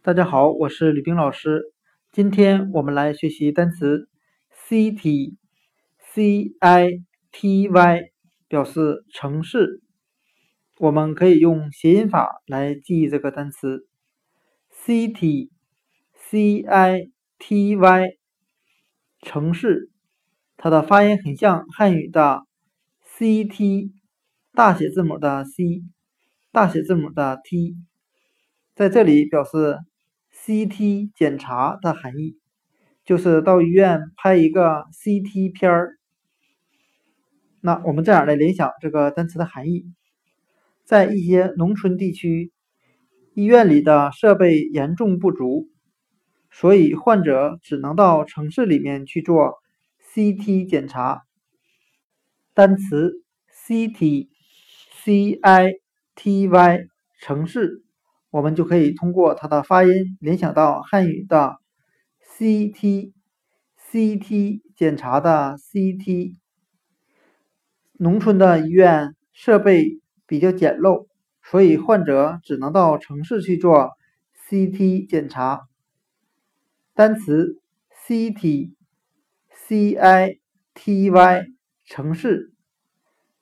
大家好，我是吕冰老师。今天我们来学习单词 city，c i t y 表示城市。我们可以用谐音法来记忆这个单词 city，c i t y 城市。它的发音很像汉语的 ct，大写字母的 c，大写字母的 t，在这里表示。CT 检查的含义就是到医院拍一个 CT 片儿。那我们这样来联想这个单词的含义：在一些农村地区，医院里的设备严重不足，所以患者只能到城市里面去做 CT 检查。单词 CT，C-I-T-Y，城市。我们就可以通过它的发音联想到汉语的 CT CT 检查的 CT。农村的医院设备比较简陋，所以患者只能到城市去做 CT 检查。单词 CT CITY 城市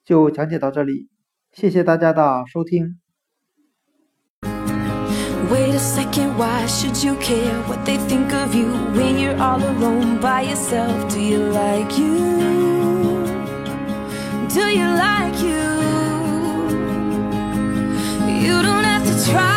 就讲解到这里，谢谢大家的收听。Wait a second, why should you care what they think of you when you're all alone by yourself? Do you like you? Do you like you? You don't have to try.